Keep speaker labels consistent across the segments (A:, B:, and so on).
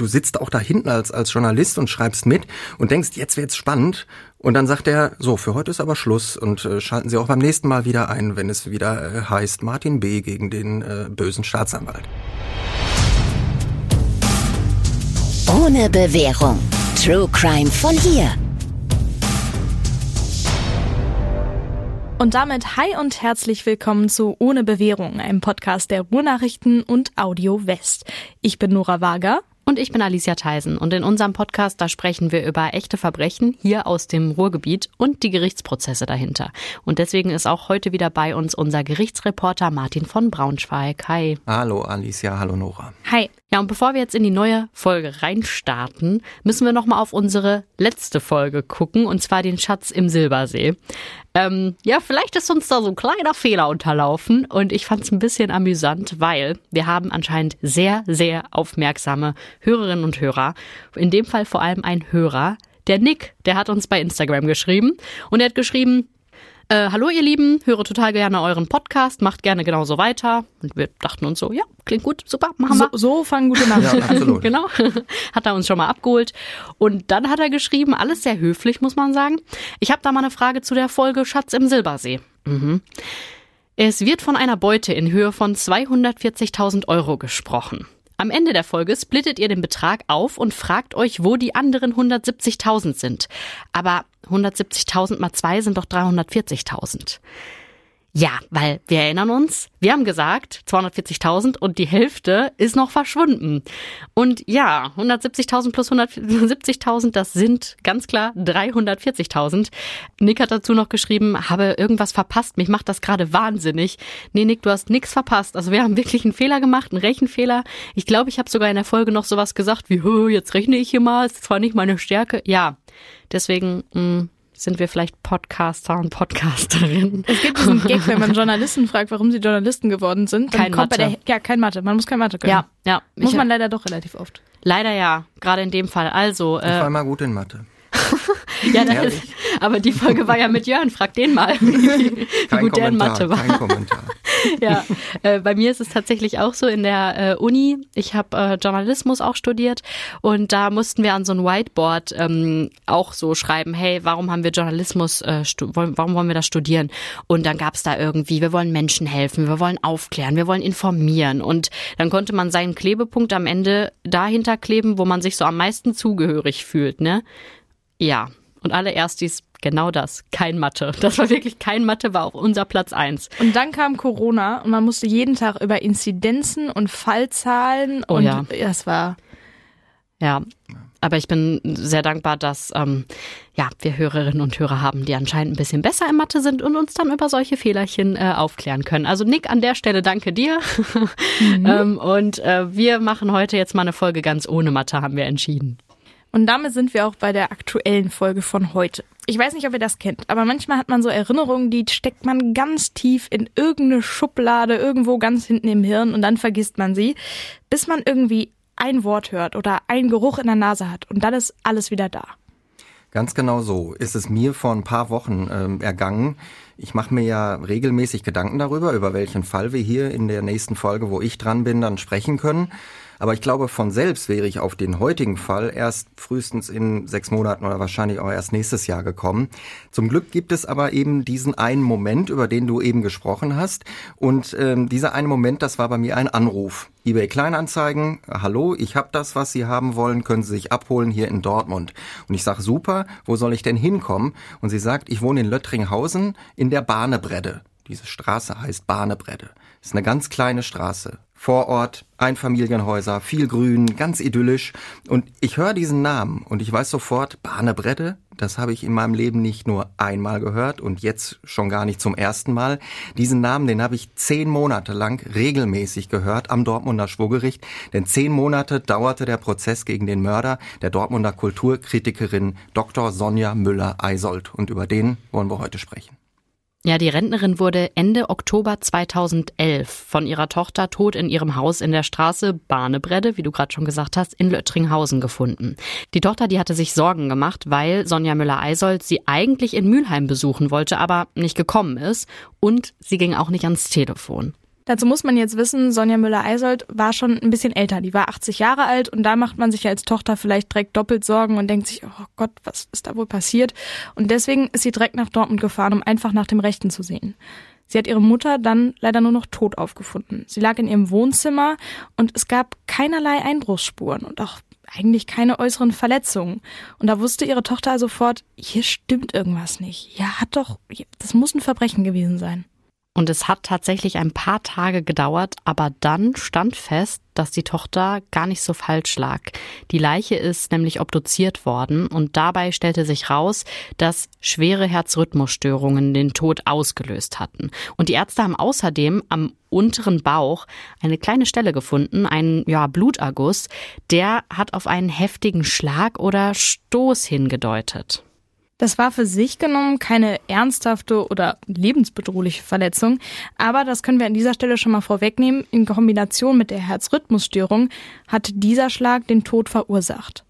A: du sitzt auch da hinten als, als Journalist und schreibst mit und denkst, jetzt wird's spannend. Und dann sagt er, so, für heute ist aber Schluss und äh, schalten Sie auch beim nächsten Mal wieder ein, wenn es wieder äh, heißt Martin B. gegen den äh, bösen Staatsanwalt.
B: Ohne Bewährung. True Crime von hier.
C: Und damit hi und herzlich willkommen zu Ohne Bewährung, einem Podcast der Ruhrnachrichten und Audio West. Ich bin Nora Wager.
D: Und ich bin Alicia Theisen. Und in unserem Podcast, da sprechen wir über echte Verbrechen hier aus dem Ruhrgebiet und die Gerichtsprozesse dahinter. Und deswegen ist auch heute wieder bei uns unser Gerichtsreporter Martin von Braunschweig. Hi.
A: Hallo Alicia, hallo Nora.
C: Hi.
D: Ja, und bevor wir jetzt in die neue Folge reinstarten, müssen wir nochmal auf unsere letzte Folge gucken, und zwar den Schatz im Silbersee. Ähm, ja, vielleicht ist uns da so ein kleiner Fehler unterlaufen und ich fand es ein bisschen amüsant, weil wir haben anscheinend sehr, sehr aufmerksame Hörerinnen und Hörer. In dem Fall vor allem ein Hörer. Der Nick, der hat uns bei Instagram geschrieben und er hat geschrieben, äh, hallo ihr Lieben, höre total gerne euren Podcast, macht gerne genauso weiter. Und wir dachten uns so, ja, klingt gut, super, machen wir.
C: So, so fangen gute Nachrichten
A: Ja, absolut.
D: genau. hat er uns schon mal abgeholt. Und dann hat er geschrieben, alles sehr höflich, muss man sagen. Ich habe da mal eine Frage zu der Folge Schatz im Silbersee. Mhm. Es wird von einer Beute in Höhe von 240.000 Euro gesprochen. Am Ende der Folge splittet ihr den Betrag auf und fragt euch, wo die anderen 170.000 sind. Aber 170.000 mal zwei sind doch 340.000. Ja, weil wir erinnern uns, wir haben gesagt 240.000 und die Hälfte ist noch verschwunden. Und ja, 170.000 plus 170.000, das sind ganz klar 340.000. Nick hat dazu noch geschrieben, habe irgendwas verpasst, mich macht das gerade wahnsinnig. Nee, Nick, du hast nichts verpasst. Also wir haben wirklich einen Fehler gemacht, einen Rechenfehler. Ich glaube, ich habe sogar in der Folge noch sowas gesagt wie, "Hö, jetzt rechne ich hier mal, ist zwar nicht meine Stärke. Ja, deswegen mh, sind wir vielleicht Podcaster und Podcasterinnen.
C: Es gibt diesen Gag, wenn man Journalisten fragt, warum sie Journalisten geworden sind. Dann
D: Kein
C: kommt bei
D: Mathe.
C: der, ja, kein Mathe. Man muss kein Mathe können.
D: Ja, ja.
C: Muss
D: Ich-
C: man leider doch relativ oft.
D: Leider ja, gerade in dem Fall. Also,
A: Ich war
D: äh,
A: immer gut in Mathe.
D: ja, das,
A: ehrlich.
D: aber die Folge war ja mit Jörn, frag den mal, wie gut der in Mathe war.
A: kein Kommentar.
D: Ja, äh, bei mir ist es tatsächlich auch so in der äh, Uni. Ich habe äh, Journalismus auch studiert und da mussten wir an so ein Whiteboard ähm, auch so schreiben, hey, warum haben wir Journalismus, äh, warum wollen wir das studieren? Und dann gab's da irgendwie, wir wollen Menschen helfen, wir wollen aufklären, wir wollen informieren und dann konnte man seinen Klebepunkt am Ende dahinter kleben, wo man sich so am meisten zugehörig fühlt, ne? Ja. Und alle Erstis genau das, kein Mathe. Das war wirklich kein Mathe, war auch unser Platz eins.
C: Und dann kam Corona und man musste jeden Tag über Inzidenzen und Fallzahlen
D: Oh
C: und
D: ja.
C: das war
D: Ja, aber ich bin sehr dankbar, dass ähm, ja, wir Hörerinnen und Hörer haben, die anscheinend ein bisschen besser in Mathe sind und uns dann über solche Fehlerchen äh, aufklären können. Also Nick, an der Stelle danke dir. ähm, und äh, wir machen heute jetzt mal eine Folge ganz ohne Mathe, haben wir entschieden.
C: Und damit sind wir auch bei der aktuellen Folge von heute. Ich weiß nicht, ob ihr das kennt, aber manchmal hat man so Erinnerungen, die steckt man ganz tief in irgendeine Schublade, irgendwo ganz hinten im Hirn und dann vergisst man sie, bis man irgendwie ein Wort hört oder einen Geruch in der Nase hat und dann ist alles wieder da.
A: Ganz genau so ist es mir vor ein paar Wochen ähm, ergangen. Ich mache mir ja regelmäßig Gedanken darüber, über welchen Fall wir hier in der nächsten Folge, wo ich dran bin, dann sprechen können. Aber ich glaube, von selbst wäre ich auf den heutigen Fall erst frühestens in sechs Monaten oder wahrscheinlich auch erst nächstes Jahr gekommen. Zum Glück gibt es aber eben diesen einen Moment, über den du eben gesprochen hast. Und ähm, dieser eine Moment, das war bei mir ein Anruf. eBay Kleinanzeigen, hallo, ich habe das, was Sie haben wollen, können Sie sich abholen hier in Dortmund. Und ich sage, super, wo soll ich denn hinkommen? Und sie sagt, ich wohne in Löttringhausen in der Bahnebredde. Diese Straße heißt Bahnebredde. Ist eine ganz kleine Straße. Vorort, Einfamilienhäuser, viel Grün, ganz idyllisch. Und ich höre diesen Namen und ich weiß sofort, Bahnebredde, das habe ich in meinem Leben nicht nur einmal gehört und jetzt schon gar nicht zum ersten Mal. Diesen Namen, den habe ich zehn Monate lang regelmäßig gehört am Dortmunder Schwurgericht. Denn zehn Monate dauerte der Prozess gegen den Mörder der Dortmunder Kulturkritikerin Dr. Sonja Müller-Eisold. Und über den wollen wir heute sprechen.
D: Ja, die Rentnerin wurde Ende Oktober 2011 von ihrer Tochter tot in ihrem Haus in der Straße Bahnebredde, wie du gerade schon gesagt hast, in Löttringhausen gefunden. Die Tochter, die hatte sich Sorgen gemacht, weil Sonja Müller-Eisold sie eigentlich in Mülheim besuchen wollte, aber nicht gekommen ist und sie ging auch nicht ans Telefon.
C: Dazu muss man jetzt wissen, Sonja Müller-Eisold war schon ein bisschen älter. Die war 80 Jahre alt und da macht man sich als Tochter vielleicht direkt doppelt Sorgen und denkt sich, oh Gott, was ist da wohl passiert? Und deswegen ist sie direkt nach Dortmund gefahren, um einfach nach dem Rechten zu sehen. Sie hat ihre Mutter dann leider nur noch tot aufgefunden. Sie lag in ihrem Wohnzimmer und es gab keinerlei Einbruchsspuren und auch eigentlich keine äußeren Verletzungen. Und da wusste ihre Tochter sofort, hier stimmt irgendwas nicht. Ja, hat doch, das muss ein Verbrechen gewesen sein.
D: Und es hat tatsächlich ein paar Tage gedauert, aber dann stand fest, dass die Tochter gar nicht so falsch lag. Die Leiche ist nämlich obduziert worden und dabei stellte sich raus, dass schwere Herzrhythmusstörungen den Tod ausgelöst hatten. Und die Ärzte haben außerdem am unteren Bauch eine kleine Stelle gefunden, einen ja, Bluterguss, der hat auf einen heftigen Schlag oder Stoß hingedeutet.
C: Das war für sich genommen keine ernsthafte oder lebensbedrohliche Verletzung, aber das können wir an dieser Stelle schon mal vorwegnehmen. In Kombination mit der Herzrhythmusstörung hat dieser Schlag den Tod verursacht.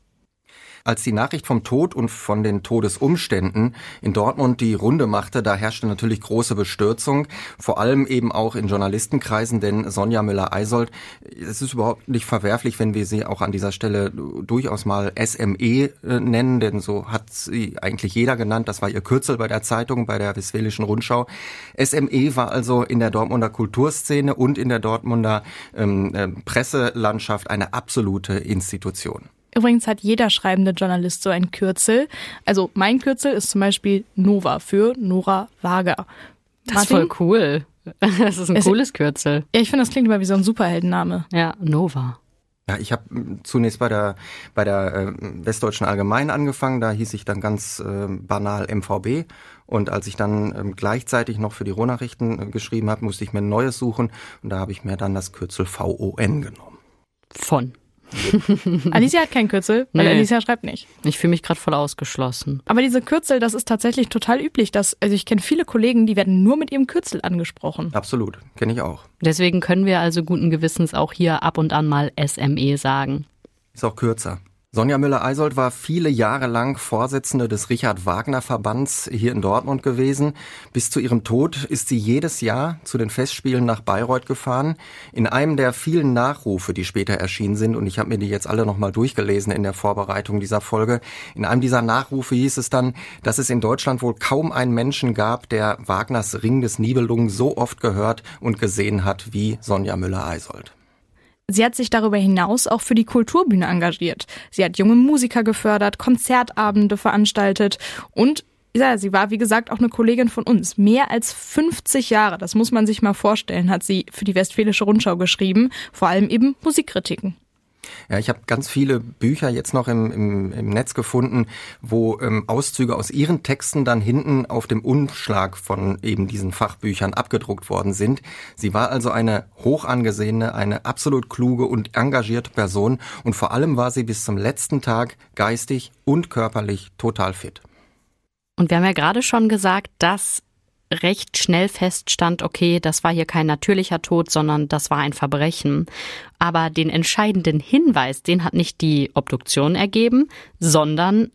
A: Als die Nachricht vom Tod und von den Todesumständen in Dortmund die Runde machte, da herrschte natürlich große Bestürzung, vor allem eben auch in Journalistenkreisen, denn Sonja Müller-Eisold, es ist überhaupt nicht verwerflich, wenn wir sie auch an dieser Stelle durchaus mal SME äh, nennen, denn so hat sie eigentlich jeder genannt, das war ihr Kürzel bei der Zeitung, bei der Westfälischen Rundschau. SME war also in der Dortmunder Kulturszene und in der Dortmunder ähm, äh, Presselandschaft eine absolute Institution.
C: Übrigens hat jeder schreibende Journalist so ein Kürzel. Also mein Kürzel ist zum Beispiel Nova für Nora Wager.
D: Das Martin? ist voll cool. Das ist ein es, cooles Kürzel.
C: Ja, ich finde, das klingt immer wie so ein Superheldenname.
D: Ja, Nova.
A: Ja, ich habe zunächst bei der bei der äh, Westdeutschen Allgemeinen angefangen. Da hieß ich dann ganz äh, banal MVB. Und als ich dann ähm, gleichzeitig noch für die Rohnachrichten äh, geschrieben habe, musste ich mir ein neues suchen. Und da habe ich mir dann das Kürzel VON genommen.
D: Von.
C: Alicia hat kein Kürzel, weil nee. Alicia schreibt nicht.
D: Ich fühle mich gerade voll ausgeschlossen.
C: Aber diese Kürzel, das ist tatsächlich total üblich. Dass, also ich kenne viele Kollegen, die werden nur mit ihrem Kürzel angesprochen.
A: Absolut, kenne ich auch.
D: Deswegen können wir also guten Gewissens auch hier ab und an mal SME sagen.
A: Ist auch kürzer. Sonja Müller-Eisold war viele Jahre lang Vorsitzende des Richard-Wagner-Verbands hier in Dortmund gewesen. Bis zu ihrem Tod ist sie jedes Jahr zu den Festspielen nach Bayreuth gefahren. In einem der vielen Nachrufe, die später erschienen sind, und ich habe mir die jetzt alle nochmal durchgelesen in der Vorbereitung dieser Folge, in einem dieser Nachrufe hieß es dann, dass es in Deutschland wohl kaum einen Menschen gab, der Wagners Ring des Nibelungen so oft gehört und gesehen hat wie Sonja Müller-Eisold.
C: Sie hat sich darüber hinaus auch für die Kulturbühne engagiert. Sie hat junge Musiker gefördert, Konzertabende veranstaltet und ja, sie war, wie gesagt, auch eine Kollegin von uns. Mehr als 50 Jahre, das muss man sich mal vorstellen, hat sie für die Westfälische Rundschau geschrieben, vor allem eben Musikkritiken.
A: Ja, ich habe ganz viele Bücher jetzt noch im, im, im Netz gefunden, wo ähm, Auszüge aus ihren Texten dann hinten auf dem Umschlag von eben diesen Fachbüchern abgedruckt worden sind. Sie war also eine hoch angesehene, eine absolut kluge und engagierte Person und vor allem war sie bis zum letzten Tag geistig und körperlich total fit.
D: Und wir haben ja gerade schon gesagt, dass recht schnell feststand, okay, das war hier kein natürlicher Tod, sondern das war ein Verbrechen. Aber den entscheidenden Hinweis, den hat nicht die Obduktion ergeben, sondern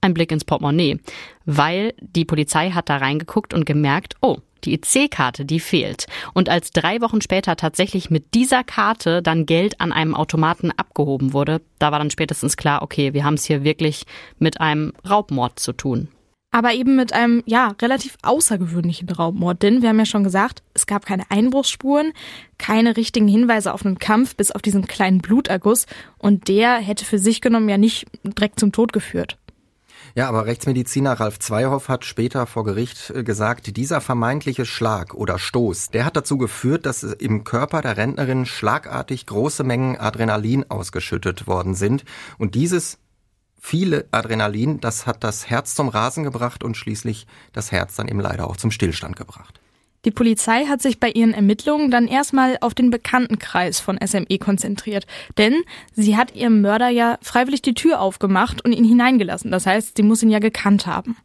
D: ein Blick ins Portemonnaie. Weil die Polizei hat da reingeguckt und gemerkt, oh, die EC-Karte, die fehlt. Und als drei Wochen später tatsächlich mit dieser Karte dann Geld an einem Automaten abgehoben wurde, da war dann spätestens klar, okay, wir haben es hier wirklich mit einem Raubmord zu tun
C: aber eben mit einem, ja, relativ außergewöhnlichen Raubmord. Denn wir haben ja schon gesagt, es gab keine Einbruchsspuren, keine richtigen Hinweise auf einen Kampf, bis auf diesen kleinen Bluterguss. Und der hätte für sich genommen ja nicht direkt zum Tod geführt.
A: Ja, aber Rechtsmediziner Ralf Zweihoff hat später vor Gericht äh, gesagt, dieser vermeintliche Schlag oder Stoß, der hat dazu geführt, dass im Körper der Rentnerin schlagartig große Mengen Adrenalin ausgeschüttet worden sind. Und dieses viele Adrenalin, das hat das Herz zum Rasen gebracht und schließlich das Herz dann eben leider auch zum Stillstand gebracht.
C: Die Polizei hat sich bei ihren Ermittlungen dann erstmal auf den Bekanntenkreis von SME konzentriert, denn sie hat ihrem Mörder ja freiwillig die Tür aufgemacht und ihn hineingelassen. Das heißt, sie muss ihn ja gekannt haben.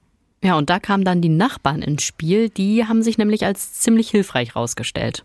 D: Ja, und da kamen dann die Nachbarn ins Spiel, die haben sich nämlich als ziemlich hilfreich rausgestellt.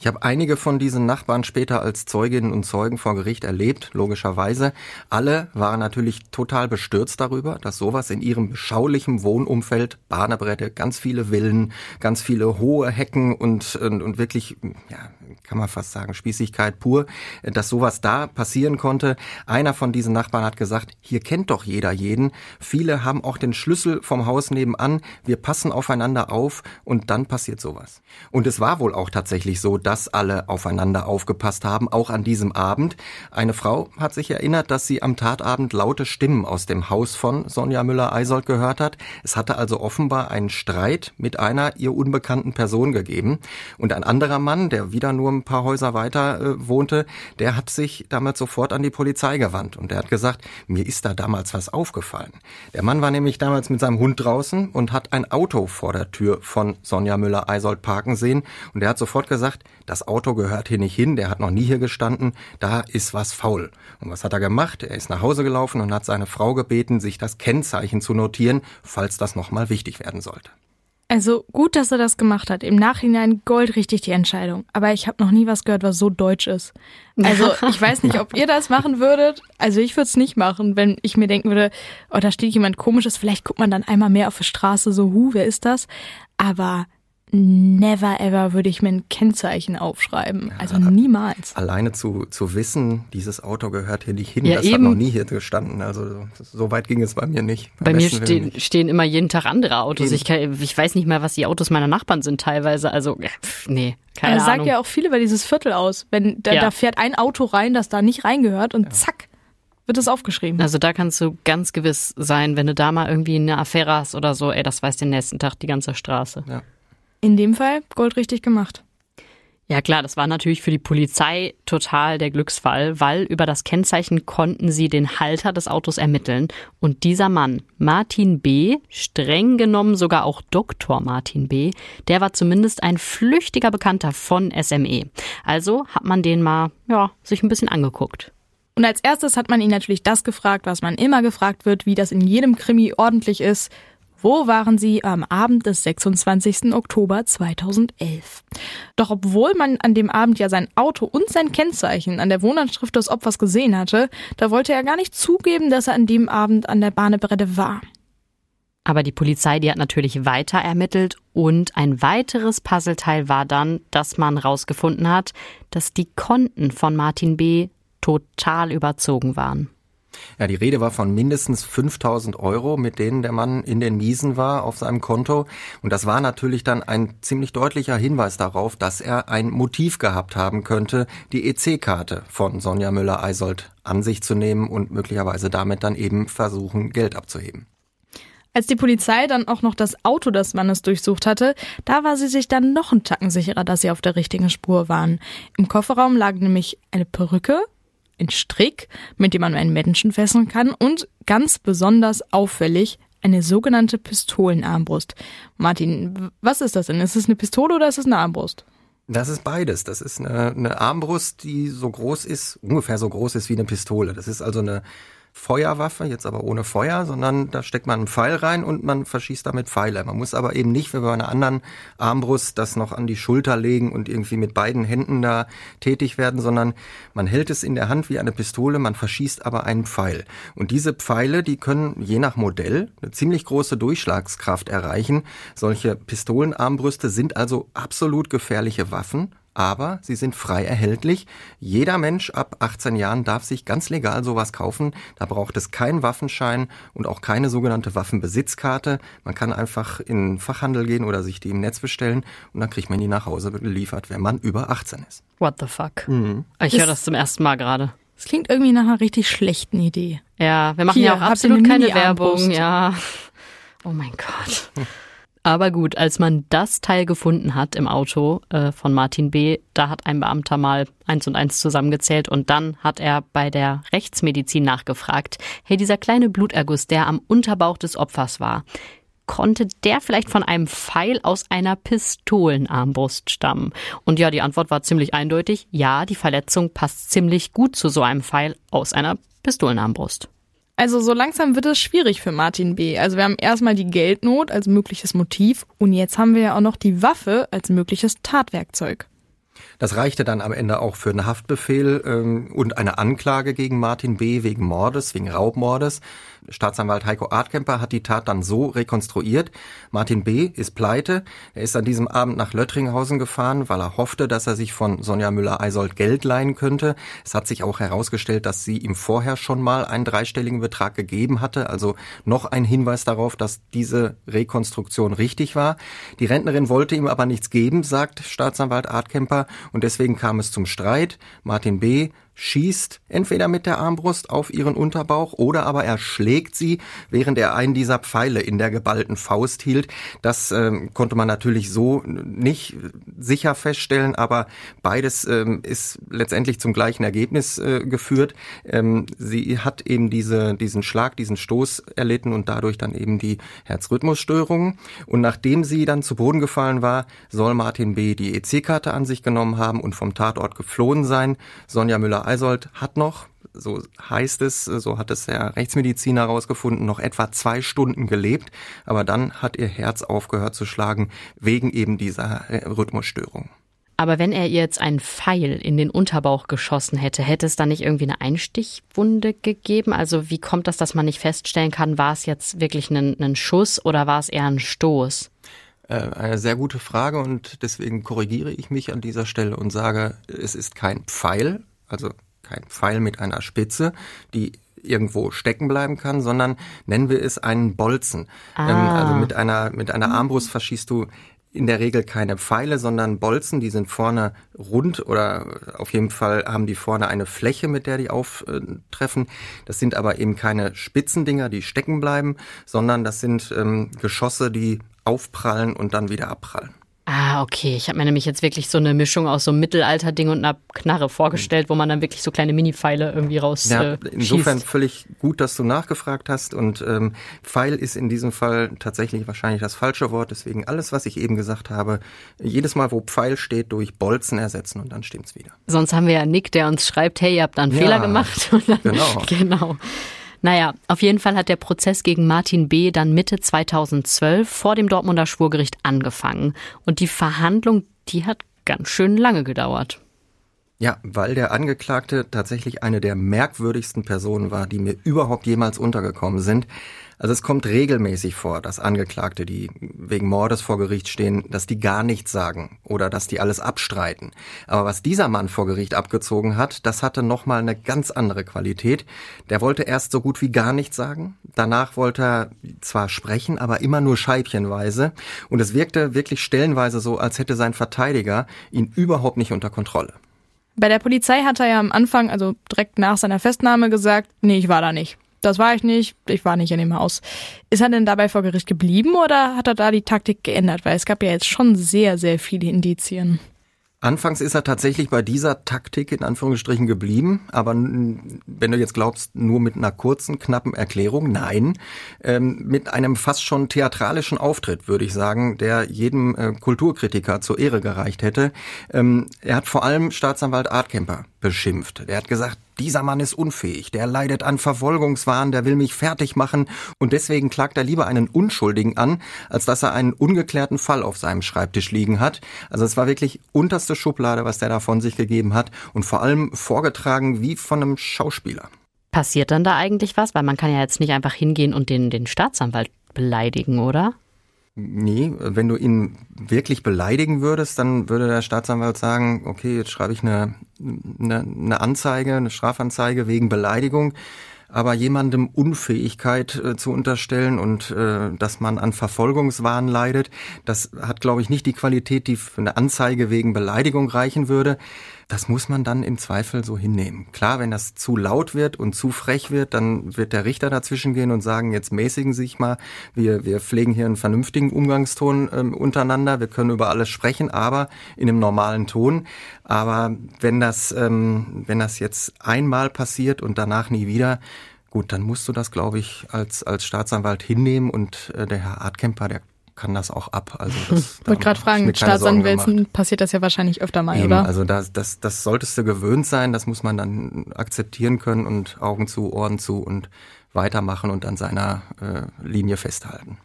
A: Ich habe einige von diesen Nachbarn später als Zeuginnen und Zeugen vor Gericht erlebt, logischerweise. Alle waren natürlich total bestürzt darüber, dass sowas in ihrem beschaulichen Wohnumfeld, Bahnebretter, ganz viele Villen, ganz viele hohe Hecken und, und, und wirklich, ja, kann man fast sagen, Spießigkeit pur, dass sowas da passieren konnte. Einer von diesen Nachbarn hat gesagt, hier kennt doch jeder jeden. Viele haben auch den Schlüssel vom Haus nebenan. Wir passen aufeinander auf und dann passiert sowas. Und es war wohl auch tatsächlich so, dass alle aufeinander aufgepasst haben, auch an diesem Abend. Eine Frau hat sich erinnert, dass sie am Tatabend laute Stimmen aus dem Haus von Sonja Müller-Eisold gehört hat. Es hatte also offenbar einen Streit mit einer ihr unbekannten Person gegeben. Und ein anderer Mann, der wieder nur ein paar Häuser weiter äh, wohnte, der hat sich damals sofort an die Polizei gewandt und der hat gesagt, mir ist da damals was aufgefallen. Der Mann war nämlich damals mit seinem Hund draußen und hat ein Auto vor der Tür von Sonja Müller-Eisold parken sehen und er hat sofort gesagt, das Auto gehört hier nicht hin, der hat noch nie hier gestanden, da ist was faul. Und was hat er gemacht? Er ist nach Hause gelaufen und hat seine Frau gebeten, sich das Kennzeichen zu notieren, falls das nochmal wichtig werden sollte.
C: Also gut, dass er das gemacht hat. Im Nachhinein goldrichtig die Entscheidung. Aber ich habe noch nie was gehört, was so deutsch ist. Also ich weiß nicht, ob ihr das machen würdet. Also ich würde es nicht machen, wenn ich mir denken würde, oh, da steht jemand komisches. Vielleicht guckt man dann einmal mehr auf die Straße, so, hu, wer ist das? Aber never ever würde ich mir ein Kennzeichen aufschreiben. Also niemals.
A: Alleine zu, zu wissen, dieses Auto gehört hier nicht hin,
D: Ja,
A: das
D: eben.
A: hat noch nie hier gestanden. Also so weit ging es bei mir nicht. Beim
D: Bei mir stehen,
A: nicht.
D: stehen immer jeden Tag andere Autos.
A: Eben.
D: Ich, kann, ich weiß nicht mal, was die Autos meiner Nachbarn sind teilweise. Also, ja, pff, nee, keine
C: Aber das sagt
D: Ahnung.
C: ja auch viel über dieses Viertel aus. Wenn da,
D: Ja.
C: da fährt ein Auto rein, das da nicht reingehört und zack, wird es aufgeschrieben.
D: Also da kannst du ganz gewiss sein, wenn du da mal irgendwie eine Affäre hast oder so, ey, das weiß den nächsten Tag die ganze Straße.
C: In dem Fall goldrichtig gemacht.
D: Ja klar, das war natürlich für die Polizei total der Glücksfall, weil über das Kennzeichen konnten sie den Halter des Autos ermitteln. Und dieser Mann, Martin B., streng genommen sogar auch Dr. Martin B., der war zumindest ein flüchtiger Bekannter von SME. Also hat man den mal, ja, sich ein bisschen angeguckt.
C: Und als erstes hat man ihn natürlich das gefragt, was man immer gefragt wird, wie das in jedem Krimi ordentlich ist. Wo waren Sie am Abend des 26. Oktober 2011? Doch obwohl man an dem Abend ja sein Auto und sein Kennzeichen an der Wohnanschrift des Opfers gesehen hatte, da wollte er gar nicht zugeben, dass er an dem Abend an der Bahnebrette war.
D: Aber die Polizei, die hat natürlich weiter ermittelt und ein weiteres Puzzleteil war dann, dass man rausgefunden hat, dass die Konten von Martin B. total überzogen waren.
A: Ja, die Rede war von mindestens 5000 Euro, mit denen der Mann in den Miesen war auf seinem Konto. Und das war natürlich dann ein ziemlich deutlicher Hinweis darauf, dass er ein Motiv gehabt haben könnte, die EC-Karte von Sonja Müller-Eisold an sich zu nehmen und möglicherweise damit dann eben versuchen, Geld abzuheben.
C: Als die Polizei dann auch noch das Auto des Mannes durchsucht hatte, da war sie sich dann noch einen Tacken sicherer, dass sie auf der richtigen Spur waren. Im Kofferraum lag nämlich eine Perücke, ein Strick, mit dem man einen Menschen fesseln kann und ganz besonders auffällig eine sogenannte Pistolenarmbrust. Martin, was ist das denn? Ist es eine Pistole oder ist es eine Armbrust?
A: Das ist beides. Das ist eine, eine Armbrust, die so groß ist, ungefähr so groß ist wie eine Pistole. Das ist also eine Feuerwaffe, jetzt aber ohne Feuer, sondern da steckt man einen Pfeil rein und man verschießt damit Pfeile. Man muss aber eben nicht wie bei einer anderen Armbrust das noch an die Schulter legen und irgendwie mit beiden Händen da tätig werden, sondern man hält es in der Hand wie eine Pistole, man verschießt aber einen Pfeil. Und diese Pfeile, die können je nach Modell eine ziemlich große Durchschlagskraft erreichen. Solche Pistolenarmbrüste sind also absolut gefährliche Waffen aber sie sind frei erhältlich. Jeder Mensch ab 18 Jahren darf sich ganz legal sowas kaufen. Da braucht es keinen Waffenschein und auch keine sogenannte Waffenbesitzkarte. Man kann einfach in den Fachhandel gehen oder sich die im Netz bestellen und dann kriegt man die nach Hause geliefert, wenn man über 18 ist.
D: What the fuck?
A: Mhm.
D: Ich höre das zum ersten Mal gerade.
C: Das klingt irgendwie nach einer richtig schlechten Idee.
D: Ja, wir machen
C: Hier,
D: ja auch absolut
C: eine
D: keine? Werbung, ja. Oh mein Gott. Aber gut, als man das Teil gefunden hat im Auto äh, von Martin B., da hat ein Beamter mal eins und eins zusammengezählt und dann hat er bei der Rechtsmedizin nachgefragt, hey, dieser kleine Bluterguss, der am Unterbauch des Opfers war, konnte der vielleicht von einem Pfeil aus einer Pistolenarmbrust stammen? Und ja, die Antwort war ziemlich eindeutig, ja, die Verletzung passt ziemlich gut zu so einem Pfeil aus einer Pistolenarmbrust.
C: Also so langsam wird es schwierig für Martin B. Also wir haben erstmal die Geldnot als mögliches Motiv und jetzt haben wir ja auch noch die Waffe als mögliches Tatwerkzeug.
A: Das reichte dann am Ende auch für einen Haftbefehl ähm, und eine Anklage gegen Martin B. wegen Mordes, wegen Raubmordes. Staatsanwalt Heiko Artkemper hat die Tat dann so rekonstruiert. Martin B. ist pleite. Er ist an diesem Abend nach Löttringhausen gefahren, weil er hoffte, dass er sich von Sonja Müller-Eisold Geld leihen könnte. Es hat sich auch herausgestellt, dass sie ihm vorher schon mal einen dreistelligen Betrag gegeben hatte. Also noch ein Hinweis darauf, dass diese Rekonstruktion richtig war. Die Rentnerin wollte ihm aber nichts geben, sagt Staatsanwalt Artkemper. Und deswegen kam es zum Streit. Martin B schießt entweder mit der Armbrust auf ihren Unterbauch oder aber er schlägt sie, während er einen dieser Pfeile in der geballten Faust hielt. Das ähm, konnte man natürlich so nicht sicher feststellen, aber beides ähm, ist letztendlich zum gleichen Ergebnis äh, geführt. Ähm, sie hat eben diese, diesen Schlag, diesen Stoß erlitten und dadurch dann eben die Herzrhythmusstörungen. Und nachdem sie dann zu Boden gefallen war, soll Martin B. die EC-Karte an sich genommen haben und vom Tatort geflohen sein. Sonja Müller Eisold hat noch, so heißt es, so hat es der Rechtsmediziner herausgefunden, noch etwa zwei Stunden gelebt, aber dann hat ihr Herz aufgehört zu schlagen, wegen eben dieser Rhythmusstörung.
D: Aber wenn er ihr jetzt einen Pfeil in den Unterbauch geschossen hätte, hätte es dann nicht irgendwie eine Einstichwunde gegeben? Also wie kommt das, dass man nicht feststellen kann, war es jetzt wirklich ein, ein Schuss oder war es eher ein Stoß?
A: Äh, eine sehr gute Frage und deswegen korrigiere ich mich an dieser Stelle und sage, es ist kein Pfeil, also kein Pfeil mit einer Spitze, die irgendwo stecken bleiben kann, sondern nennen wir es einen Bolzen. Ah. Ähm, also mit einer, mit einer Armbrust verschießt du in der Regel keine Pfeile, sondern Bolzen, die sind vorne rund oder auf jeden Fall haben die vorne eine Fläche, mit der die auftreffen. Das sind aber eben keine Spitzendinger, die stecken bleiben, sondern das sind ähm, Geschosse, die aufprallen und dann wieder abprallen.
D: Ah, okay. Ich habe mir nämlich jetzt wirklich so eine Mischung aus so einem Mittelalter-Ding und einer Knarre vorgestellt, wo man dann wirklich so kleine Mini-Pfeile irgendwie raus. Ja,
A: äh, insofern schießt. völlig gut, dass du nachgefragt hast. Und ähm, Pfeil ist in diesem Fall tatsächlich wahrscheinlich das falsche Wort. Deswegen alles, was ich eben gesagt habe, jedes Mal, wo Pfeil steht, durch Bolzen ersetzen und dann stimmt's wieder.
D: Sonst haben wir ja Nick, der uns schreibt, hey, ihr habt da einen ja, Fehler gemacht. Dann, genau. genau. Naja, auf jeden Fall hat der Prozess gegen Martin B. dann Mitte 2012 vor dem Dortmunder Schwurgericht angefangen. Und die Verhandlung, die hat ganz schön lange gedauert.
A: Ja, weil der Angeklagte tatsächlich eine der merkwürdigsten Personen war, die mir überhaupt jemals untergekommen sind. Also es kommt regelmäßig vor, dass Angeklagte, die wegen Mordes vor Gericht stehen, dass die gar nichts sagen oder dass die alles abstreiten. Aber was dieser Mann vor Gericht abgezogen hat, das hatte nochmal eine ganz andere Qualität. Der wollte erst so gut wie gar nichts sagen. Danach wollte er zwar sprechen, aber immer nur scheibchenweise. Und es wirkte wirklich stellenweise so, als hätte sein Verteidiger ihn überhaupt nicht unter Kontrolle.
C: Bei der Polizei hat er ja am Anfang, also direkt nach seiner Festnahme gesagt, nee, ich war da nicht das war ich nicht, ich war nicht in dem Haus. Ist er denn dabei vor Gericht geblieben oder hat er da die Taktik geändert? Weil es gab ja jetzt schon sehr, sehr viele Indizien.
A: Anfangs ist er tatsächlich bei dieser Taktik in Anführungsstrichen geblieben, aber wenn du jetzt glaubst, nur mit einer kurzen, knappen Erklärung, nein, ähm, mit einem fast schon theatralischen Auftritt, würde ich sagen, der jedem äh, Kulturkritiker zur Ehre gereicht hätte. Ähm, er hat vor allem Staatsanwalt Artkemper beschimpft. Er hat gesagt, dieser Mann ist unfähig, der leidet an Verfolgungswahn, der will mich fertig machen und deswegen klagt er lieber einen Unschuldigen an, als dass er einen ungeklärten Fall auf seinem Schreibtisch liegen hat. Also es war wirklich unterste Schublade, was der da von sich gegeben hat und vor allem vorgetragen wie von einem Schauspieler.
D: Passiert dann da eigentlich was? Weil man kann ja jetzt nicht einfach hingehen und den, den Staatsanwalt beleidigen, oder?
A: Nee, wenn du ihn wirklich beleidigen würdest, dann würde der Staatsanwalt sagen, okay, jetzt schreibe ich eine, eine, eine Anzeige, eine Strafanzeige wegen Beleidigung aber jemandem Unfähigkeit äh, zu unterstellen und äh, dass man an Verfolgungswahn leidet, das hat, glaube ich, nicht die Qualität, die für eine Anzeige wegen Beleidigung reichen würde. Das muss man dann im Zweifel so hinnehmen. Klar, wenn das zu laut wird und zu frech wird, dann wird der Richter dazwischen gehen und sagen, jetzt mäßigen Sie sich mal, wir, wir pflegen hier einen vernünftigen Umgangston ähm, untereinander, wir können über alles sprechen, aber in einem normalen Ton. Aber wenn das, ähm, wenn das jetzt einmal passiert und danach nie wieder, gut, dann musst du das, glaube ich, als, als Staatsanwalt hinnehmen und äh, der Herr Artkemper, der kann das auch ab. Also das,
C: ich wollte gerade fragen, mit Staatsanwälten passiert das ja wahrscheinlich öfter mal, Eben, oder?
A: Also das, das, das solltest du gewöhnt sein, das muss man dann akzeptieren können und Augen zu, Ohren zu und weitermachen und an seiner äh, Linie festhalten.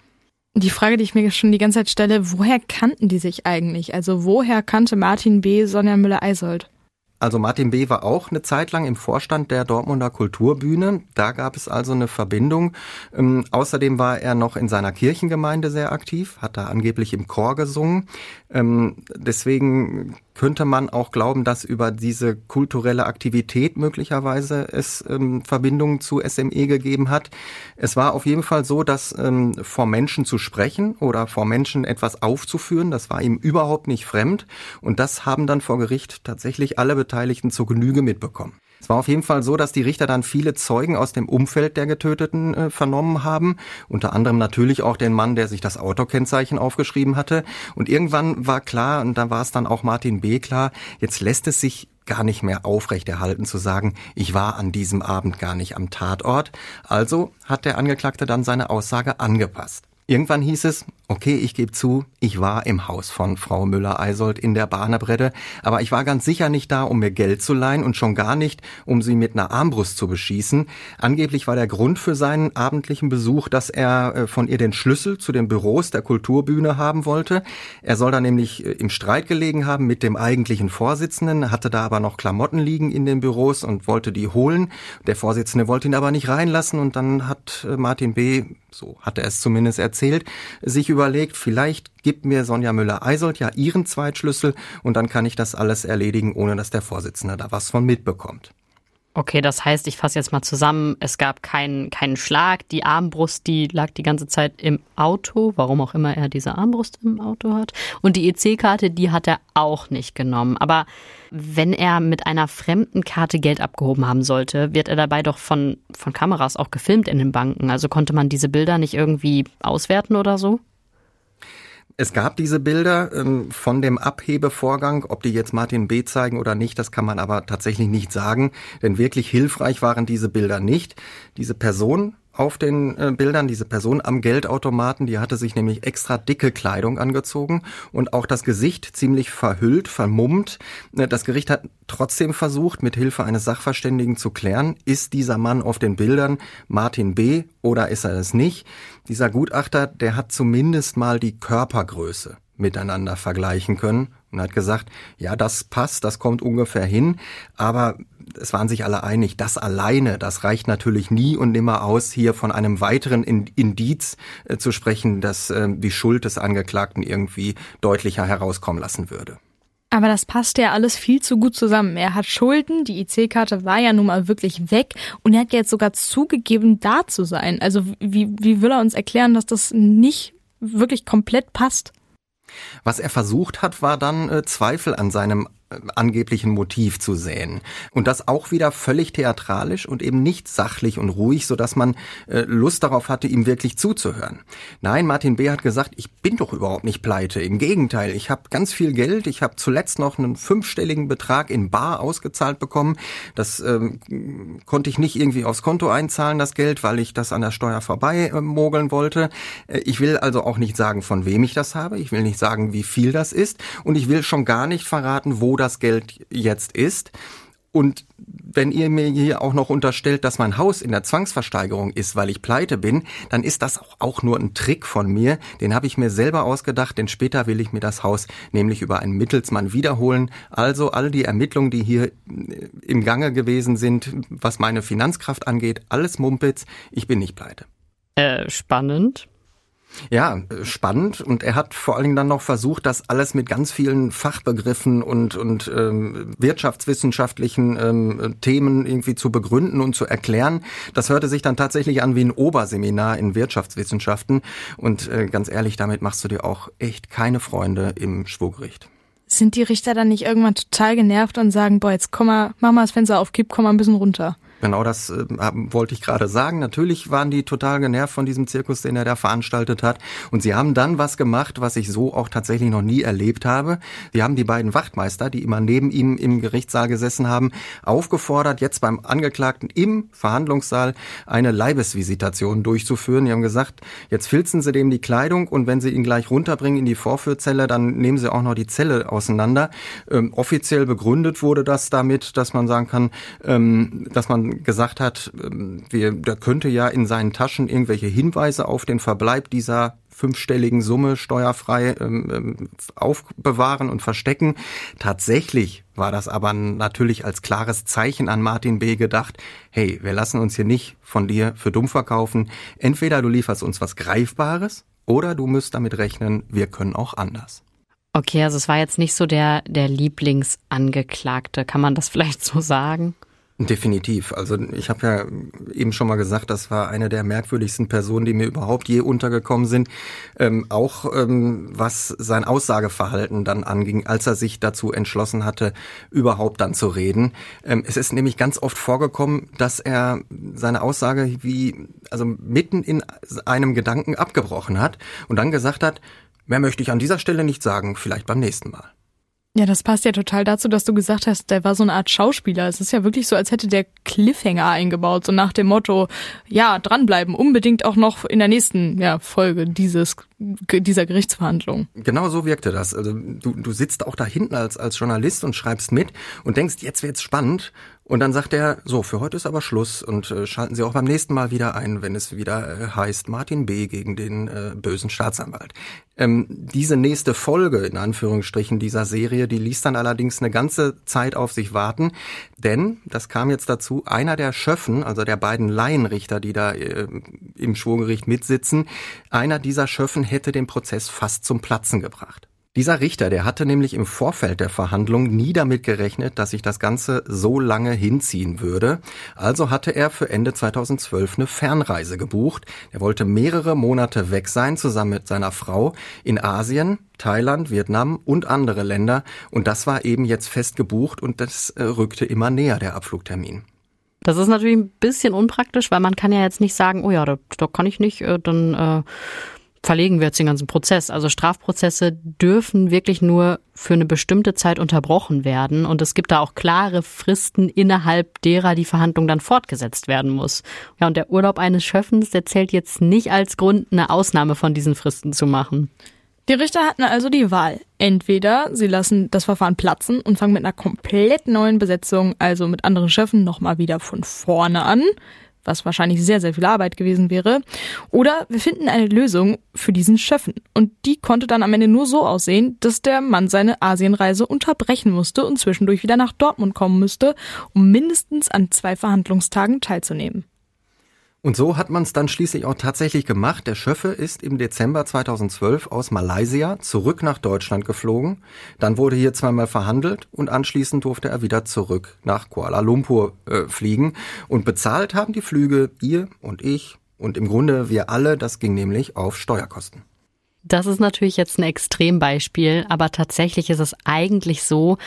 C: Die Frage, die ich mir schon die ganze Zeit stelle, woher kannten die sich eigentlich? Also woher kannte Martin B. Sonja Müller-Eisold?
A: Also Martin B. war auch eine Zeit lang im Vorstand der Dortmunder Kulturbühne. Da gab es also eine Verbindung. Ähm, außerdem war er noch in seiner Kirchengemeinde sehr aktiv, hat da angeblich im Chor gesungen. Ähm, deswegen könnte man auch glauben, dass über diese kulturelle Aktivität möglicherweise es ähm, Verbindungen zu SME gegeben hat. Es war auf jeden Fall so, dass ähm, vor Menschen zu sprechen oder vor Menschen etwas aufzuführen, das war ihm überhaupt nicht fremd. Und das haben dann vor Gericht tatsächlich alle Beteiligten zur Genüge mitbekommen. Es war auf jeden Fall so, dass die Richter dann viele Zeugen aus dem Umfeld der Getöteten äh, vernommen haben, unter anderem natürlich auch den Mann, der sich das Autokennzeichen aufgeschrieben hatte. Und irgendwann war klar, und da war es dann auch Martin B. klar, jetzt lässt es sich gar nicht mehr aufrechterhalten zu sagen, ich war an diesem Abend gar nicht am Tatort. Also hat der Angeklagte dann seine Aussage angepasst. Irgendwann hieß es, okay, ich gebe zu, ich war im Haus von Frau Müller-Eisold in der Bahnebrette, aber ich war ganz sicher nicht da, um mir Geld zu leihen und schon gar nicht, um sie mit einer Armbrust zu beschießen. Angeblich war der Grund für seinen abendlichen Besuch, dass er äh, von ihr den Schlüssel zu den Büros der Kulturbühne haben wollte. Er soll da nämlich äh, im Streit gelegen haben mit dem eigentlichen Vorsitzenden, hatte da aber noch Klamotten liegen in den Büros und wollte die holen. Der Vorsitzende wollte ihn aber nicht reinlassen und dann hat äh, Martin B so hat er es zumindest erzählt, sich überlegt, vielleicht gibt mir Sonja Müller-Eisold ja ihren Zweitschlüssel und dann kann ich das alles erledigen, ohne dass der Vorsitzende da was von mitbekommt.
D: Okay, das heißt, ich fasse jetzt mal zusammen, es gab keinen, keinen Schlag, die Armbrust, die lag die ganze Zeit im Auto, warum auch immer er diese Armbrust im Auto hat. Und die EC-Karte, die hat er auch nicht genommen. Aber wenn er mit einer fremden Karte Geld abgehoben haben sollte, wird er dabei doch von, von Kameras auch gefilmt in den Banken. Also konnte man diese Bilder nicht irgendwie auswerten oder so?
A: Es gab diese Bilder ähm, von dem Abhebevorgang, ob die jetzt Martin B. zeigen oder nicht, das kann man aber tatsächlich nicht sagen, denn wirklich hilfreich waren diese Bilder nicht. Diese Person auf den äh, Bildern, diese Person am Geldautomaten, die hatte sich nämlich extra dicke Kleidung angezogen und auch das Gesicht ziemlich verhüllt, vermummt. Äh, das Gericht hat trotzdem versucht, mit Hilfe eines Sachverständigen zu klären, ist dieser Mann auf den Bildern Martin B. oder ist er es nicht? Dieser Gutachter, der hat zumindest mal die Körpergröße miteinander vergleichen können und hat gesagt, ja, das passt, das kommt ungefähr hin, aber es waren sich alle einig, das alleine, das reicht natürlich nie und nimmer aus, hier von einem weiteren Indiz äh, zu sprechen, das äh, die Schuld des Angeklagten irgendwie deutlicher herauskommen lassen würde.
C: Aber das passt ja alles viel zu gut zusammen. Er hat Schulden, die IC-Karte war ja nun mal wirklich weg und er hat jetzt sogar zugegeben, da zu sein. Also wie, wie will er uns erklären, dass das nicht wirklich komplett passt?
A: Was er versucht hat, war dann äh, Zweifel an seinem angeblichen Motiv zu säen. Und das auch wieder völlig theatralisch und eben nicht sachlich und ruhig, so dass man äh, Lust darauf hatte, ihm wirklich zuzuhören. Nein, Martin B. hat gesagt, ich bin doch überhaupt nicht pleite. Im Gegenteil, ich habe ganz viel Geld. Ich habe zuletzt noch einen fünfstelligen Betrag in Bar ausgezahlt bekommen. Das ähm, konnte ich nicht irgendwie aufs Konto einzahlen, das Geld, weil ich das an der Steuer vorbei äh, mogeln wollte. Äh, ich will also auch nicht sagen, von wem ich das habe. Ich will nicht sagen, wie viel das ist. Und ich will schon gar nicht verraten, wo das Geld jetzt ist. Und wenn ihr mir hier auch noch unterstellt, dass mein Haus in der Zwangsversteigerung ist, weil ich pleite bin, dann ist das auch nur ein Trick von mir. Den habe ich mir selber ausgedacht, denn später will ich mir das Haus nämlich über einen Mittelsmann wiederholen. Also all die Ermittlungen, die hier äh, im Gange gewesen sind, was meine Finanzkraft angeht, alles Mumpitz, ich bin nicht pleite.
D: Äh, spannend.
A: Ja, spannend. Und er hat vor allen Dingen dann noch versucht, das alles mit ganz vielen Fachbegriffen und, und ähm, wirtschaftswissenschaftlichen ähm, Themen irgendwie zu begründen und zu erklären. Das hörte sich dann tatsächlich an wie ein Oberseminar in Wirtschaftswissenschaften. Und äh, ganz ehrlich, damit machst du dir auch echt keine Freunde im Schwurgericht.
C: Sind die Richter dann nicht irgendwann total genervt und sagen, boah, jetzt komm mal, mach mal das Fenster auf, kipp, komm mal ein bisschen runter?
A: Genau das äh, wollte ich gerade sagen. Natürlich waren die total genervt von diesem Zirkus, den er da veranstaltet hat. Und sie haben dann was gemacht, was ich so auch tatsächlich noch nie erlebt habe. Sie haben die beiden Wachtmeister, die immer neben ihm im Gerichtssaal gesessen haben, aufgefordert, jetzt beim Angeklagten im Verhandlungssaal eine Leibesvisitation durchzuführen. Die haben gesagt, jetzt filzen Sie dem die Kleidung und wenn Sie ihn gleich runterbringen in die Vorführzelle, dann nehmen Sie auch noch die Zelle auseinander. Ähm, offiziell begründet wurde das damit, dass man sagen kann, ähm, dass man gesagt hat, ähm, wir, der könnte ja in seinen Taschen irgendwelche Hinweise auf den Verbleib dieser fünfstelligen Summe steuerfrei ähm, ähm, aufbewahren und verstecken. Tatsächlich war das aber natürlich als klares Zeichen an Martin B. gedacht, hey, wir lassen uns hier nicht von dir für dumm verkaufen. Entweder du lieferst uns was Greifbares oder du müsst damit rechnen, wir können auch anders.
D: Okay, also es war jetzt nicht so der, der Lieblingsangeklagte. Kann man das vielleicht so sagen?
A: Definitiv. Also ich habe ja eben schon mal gesagt, das war eine der merkwürdigsten Personen, die mir überhaupt je untergekommen sind. Ähm, auch ähm, was sein Aussageverhalten dann anging, als er sich dazu entschlossen hatte, überhaupt dann zu reden. Ähm, es ist nämlich ganz oft vorgekommen, dass er seine Aussage wie also mitten in einem Gedanken abgebrochen hat und dann gesagt hat, mehr möchte ich an dieser Stelle nicht sagen, vielleicht beim nächsten Mal.
C: Ja, das passt ja total dazu, dass du gesagt hast, der war so eine Art Schauspieler. Es ist ja wirklich so, als hätte der Cliffhanger eingebaut, so nach dem Motto, ja, dranbleiben, unbedingt auch noch in der nächsten ja, Folge dieses, dieser Gerichtsverhandlung.
A: Genau so wirkte das. Also du, du sitzt auch da hinten als, als Journalist und schreibst mit und denkst, jetzt wird's spannend. Und dann sagt er, so, für heute ist aber Schluss und äh, schalten Sie auch beim nächsten Mal wieder ein, wenn es wieder äh, heißt Martin B. gegen den äh, bösen Staatsanwalt. Ähm, diese nächste Folge, in Anführungsstrichen, dieser Serie, die ließ dann allerdings eine ganze Zeit auf sich warten, denn, das kam jetzt dazu, einer der Schöffen, also der beiden Laienrichter, die da äh, im Schwurgericht mitsitzen, einer dieser Schöffen hätte den Prozess fast zum Platzen gebracht. Dieser Richter, der hatte nämlich im Vorfeld der Verhandlung nie damit gerechnet, dass sich das Ganze so lange hinziehen würde. Also hatte er für Ende 2012 eine Fernreise gebucht. Er wollte mehrere Monate weg sein, zusammen mit seiner Frau, in Asien, Thailand, Vietnam und andere Länder. Und das war eben jetzt fest gebucht und das äh, rückte immer näher, der Abflugtermin.
D: Das ist natürlich ein bisschen unpraktisch, weil man kann ja jetzt nicht sagen, oh ja, da, da kann ich nicht, äh, dann äh, verlegen wir jetzt den ganzen Prozess. Also Strafprozesse dürfen wirklich nur für eine bestimmte Zeit unterbrochen werden und es gibt da auch klare Fristen, innerhalb derer die Verhandlung dann fortgesetzt werden muss. Ja, und der Urlaub eines Schöffens, der zählt jetzt nicht als Grund, eine Ausnahme von diesen Fristen zu machen.
C: Die Richter hatten also die Wahl. Entweder sie lassen das Verfahren platzen und fangen mit einer komplett neuen Besetzung, also mit anderen Schöffen, nochmal wieder von vorne an was wahrscheinlich sehr, sehr viel Arbeit gewesen wäre. Oder wir finden eine Lösung für diesen Schöffen. Und die konnte dann am Ende nur so aussehen, dass der Mann seine Asienreise unterbrechen musste und zwischendurch wieder nach Dortmund kommen müsste, um mindestens an zwei Verhandlungstagen teilzunehmen.
A: Und so hat man es dann schließlich auch tatsächlich gemacht. Der Schöffe ist im Dezember 2012 aus Malaysia zurück nach Deutschland geflogen. Dann wurde hier zweimal verhandelt und anschließend durfte er wieder zurück nach Kuala Lumpur äh, fliegen. Und bezahlt haben die Flüge ihr und ich und im Grunde wir alle. Das ging nämlich auf Steuerkosten.
D: Das ist natürlich jetzt ein Extrembeispiel, aber tatsächlich ist es eigentlich so,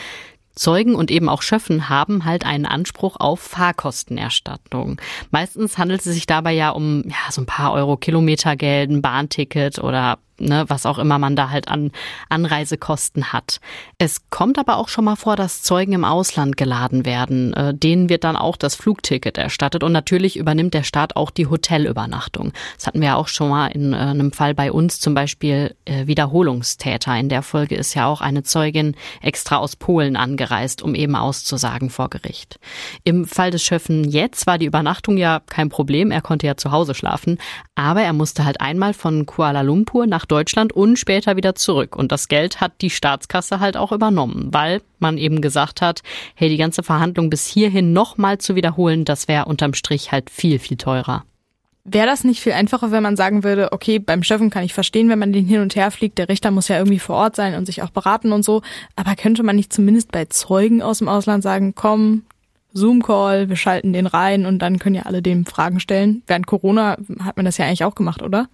D: Zeugen und eben auch Schöffen haben halt einen Anspruch auf Fahrkostenerstattung. Meistens handelt es sich dabei ja um ja, so ein paar Euro Kilometergeld, ein Bahnticket oder ne, was auch immer man da halt an Anreisekosten hat. Es kommt aber auch schon mal vor, dass Zeugen im Ausland geladen werden. Äh, denen wird dann auch das Flugticket erstattet und natürlich übernimmt der Staat auch die Hotelübernachtung. Das hatten wir auch schon mal in äh, einem Fall bei uns, zum Beispiel äh, Wiederholungstäter. In der Folge ist ja auch eine Zeugin extra aus Polen angereist, um eben auszusagen vor Gericht. Im Fall des Schöffen jetzt war die Übernachtung ja kein Problem. Er konnte ja zu Hause schlafen, aber er musste halt einmal von Kuala Lumpur nach Deutschland und später wieder zurück. Und das Geld hat die Staatskasse halt auch übernommen, weil man eben gesagt hat, hey, die ganze Verhandlung bis hierhin nochmal zu wiederholen, das wäre unterm Strich halt viel, viel teurer.
C: Wäre das nicht viel einfacher, wenn man sagen würde, okay, beim Steffen kann ich verstehen, wenn man den hin und her fliegt, der Richter muss ja irgendwie vor Ort sein und sich auch beraten und so, aber könnte man nicht zumindest bei Zeugen aus dem Ausland sagen, komm, Zoom-Call, wir schalten den rein und dann können ja alle dem Fragen stellen. Während Corona hat man das ja eigentlich auch gemacht, oder?